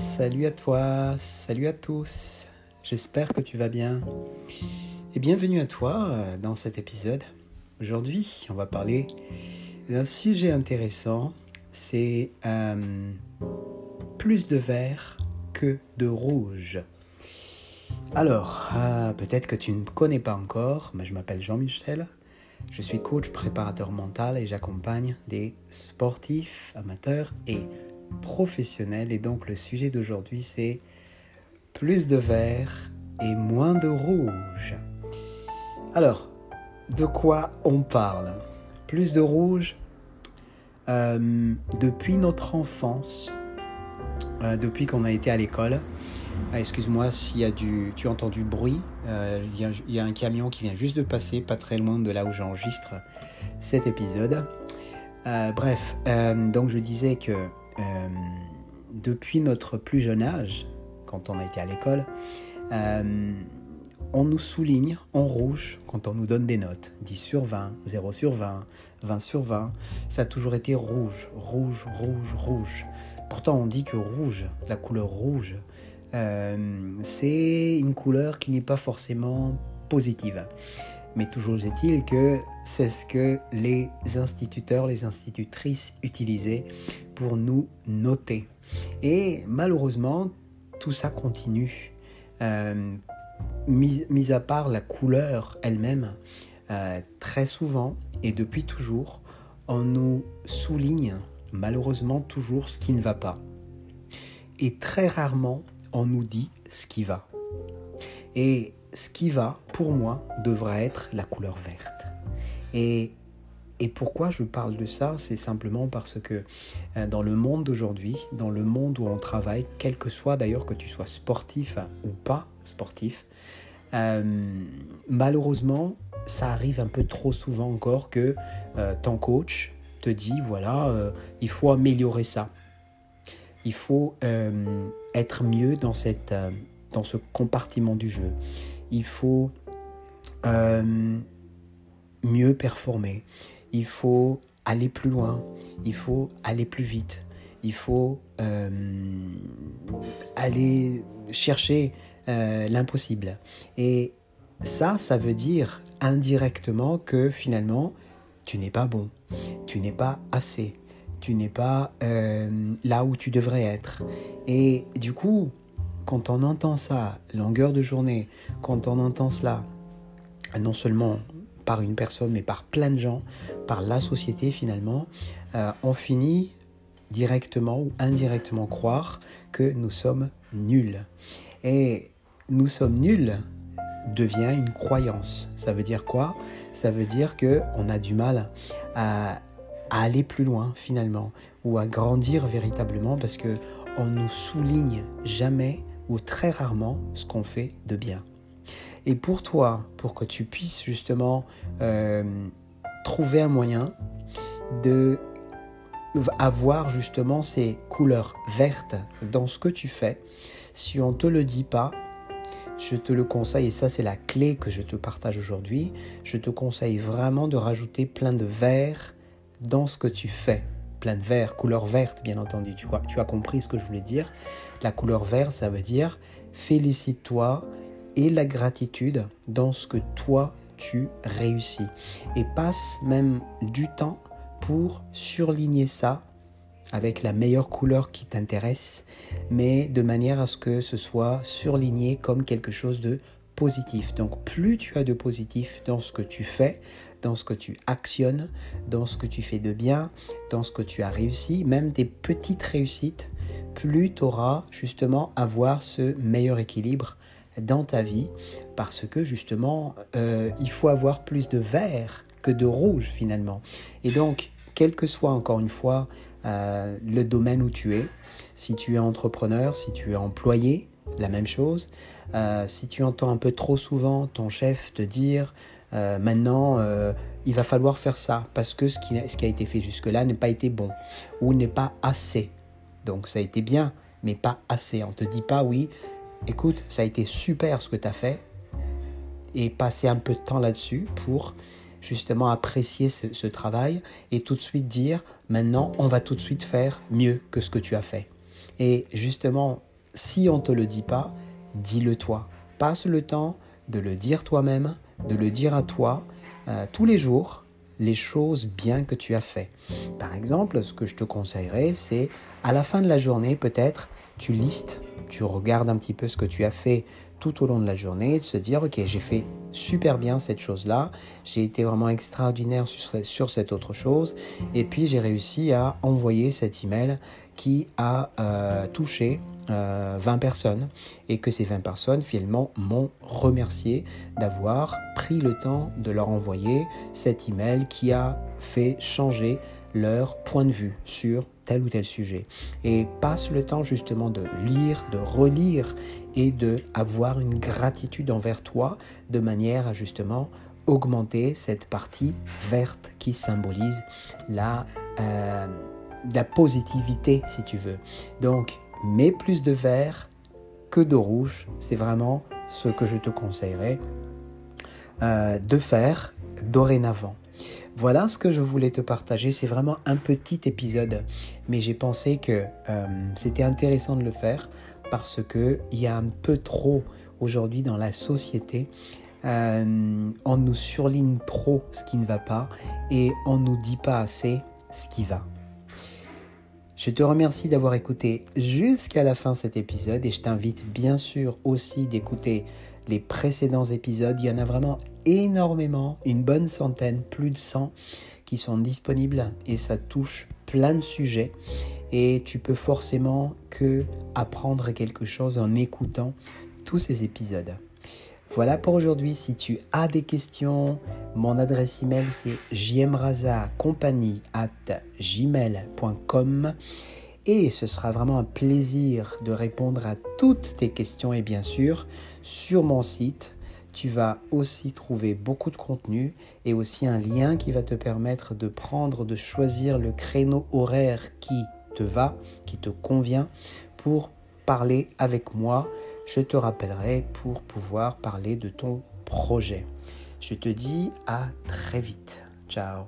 Salut à toi, salut à tous. J'espère que tu vas bien. Et bienvenue à toi euh, dans cet épisode. Aujourd'hui, on va parler d'un sujet intéressant. C'est euh, plus de vert que de rouge. Alors, euh, peut-être que tu ne connais pas encore, mais je m'appelle Jean-Michel. Je suis coach préparateur mental et j'accompagne des sportifs, amateurs et professionnels. Et donc le sujet d'aujourd'hui c'est plus de vert et moins de rouge. Alors, de quoi on parle? Plus de rouge euh, depuis notre enfance, euh, depuis qu'on a été à l'école. Ah, excuse-moi s'il y a du, tu entends du bruit. Euh, il y, a un camion qui vient juste de passer, pas très loin de là où j'enregistre cet épisode. bref, donc je disais que depuis notre plus jeune âge, quand on a été à l'école, on nous souligne en rouge quand on nous donne des notes. 10 sur 20, 0 sur 20, 20 sur 20. Ça a toujours été rouge, rouge, rouge, rouge. Pourtant, on dit que rouge, la couleur rouge, euh, c'est une couleur qui n'est pas forcément positive. Mais toujours est-il que c'est ce que les instituteurs, les institutrices utilisaient pour nous noter. Et malheureusement, tout ça continue. Euh, mis, à part la couleur elle-même, euh, très souvent et depuis toujours, on nous souligne malheureusement toujours ce qui ne va pas. Et très rarement, on nous dit ce qui va. Et ce qui va, pour moi, devra être la couleur verte. Et, et pourquoi je parle de ça? C'est simplement parce que euh, dans le monde d'aujourd'hui, dans le monde où on travaille, quel que soit d'ailleurs que tu sois sportif ou pas sportif, euh, malheureusement, ça arrive un peu trop souvent encore que euh, ton coach te dit, voilà, il faut améliorer ça. Il faut être mieux dans, cette, dans ce compartiment du jeu. Il faut mieux performer. Il faut aller plus loin. Il faut aller plus vite. Il faut aller chercher euh, l'impossible. Et ça, ça veut dire indirectement que finalement, tu n'es pas bon, tu n'es pas assez, tu n'es pas euh, là où tu devrais être. Et du coup, quand on entend ça, longueur de journée, quand on entend cela, non seulement par une personne, mais par plein de gens, par la société finalement, euh, on finit directement ou indirectement croire que nous sommes nuls. Et nous sommes nuls devient une croyance. Ça veut dire quoi? Ça veut dire que on a du mal à, aller plus loin finalement ou à grandir véritablement parce que on nous souligne jamais ou très rarement ce qu'on fait de bien. Et pour toi, pour que tu puisses justement euh, trouver un moyen de avoir justement ces couleurs vertes dans ce que tu fais, si on ne te le dit pas, je te le conseille, et ça c'est la clé que je te partage aujourd'hui, je te conseille vraiment de rajouter plein de vert dans ce que tu fais. Plein de vert, couleur verte bien entendu, tu, vois, tu as compris ce que je voulais dire. La couleur verte, ça veut dire félicite-toi et la gratitude dans ce que toi tu réussis. Et passe même du temps pour surligner ça avec la meilleure couleur qui t'intéresse, mais de manière à ce que ce soit surligné comme quelque chose de positif. Donc plus tu as de positif dans ce que tu fais, dans ce que tu actionnes, dans ce que tu fais de bien, dans ce que tu as réussi, même des petites réussites, plus tu auras justement à avoir ce meilleur équilibre dans ta vie, parce que justement, euh, il faut avoir plus de vert que de rouge finalement. Et donc, quel que soit encore une fois euh, le domaine où tu es. Si tu es entrepreneur, si tu es employé, la même chose. Euh, si tu entends un peu trop souvent ton chef te dire maintenant il va falloir faire ça parce que ce qui, a été fait jusque-là n'a pas été bon ou n'est pas assez. Donc ça a été bien, mais pas assez. On te dit pas oui, écoute, ça a été super ce que tu as fait et passer un peu de temps là-dessus pour justement apprécier ce, travail et tout de suite dire maintenant on va tout de suite faire mieux que ce que tu as fait. Et justement, si on ne te le dit pas, dis-le toi. Passe le temps de le dire toi-même, de le dire à toi euh, tous les jours, les choses bien que tu as fait. Par exemple, ce que je te conseillerais, c'est à la fin de la journée, peut-être, tu listes, tu regardes un petit peu ce que tu as fait tout au long de la journée, de se dire, ok, j'ai fait super bien cette chose-là, j'ai été vraiment extraordinaire sur, cette autre chose, et puis j'ai réussi à envoyer cet email qui a euh, touché 20 euh, personnes et que ces 20 personnes finalement m'ont remercié d'avoir pris le temps de leur envoyer cet email qui a fait changer leur point de vue sur tel ou tel sujet et passe le temps justement de lire, de relire et de avoir une gratitude envers toi de manière à justement augmenter cette partie verte qui symbolise la, euh, la positivité si tu veux. Donc mets plus de vert que de rouge, c'est vraiment ce que je te conseillerais euh, de faire dorénavant. Voilà ce que je voulais te partager. C'est vraiment un petit épisode, mais j'ai pensé que euh, c'était intéressant de le faire parce que il y a un peu trop aujourd'hui dans la société. Euh, on nous surligne trop ce qui ne va pas et on nous dit pas assez ce qui va. Je te remercie d'avoir écouté jusqu'à la fin cet épisode et je t'invite bien sûr aussi d'écouter les précédents épisodes. Il y en a vraiment énormément, une bonne centaine, plus de 100 qui sont disponibles et ça touche plein de sujets et tu peux forcément que apprendre quelque chose en écoutant tous ces épisodes. Voilà pour aujourd'hui. Si tu as des questions, mon adresse email c'est gmail.com et ce sera vraiment un plaisir de répondre à toutes tes questions et bien sûr sur mon site tu vas aussi trouver beaucoup de contenu et aussi un lien qui va te permettre de prendre, de choisir le créneau horaire qui te va, qui te convient pour parler avec moi. Je te rappellerai pour pouvoir parler de ton projet. Je te dis à très vite. Ciao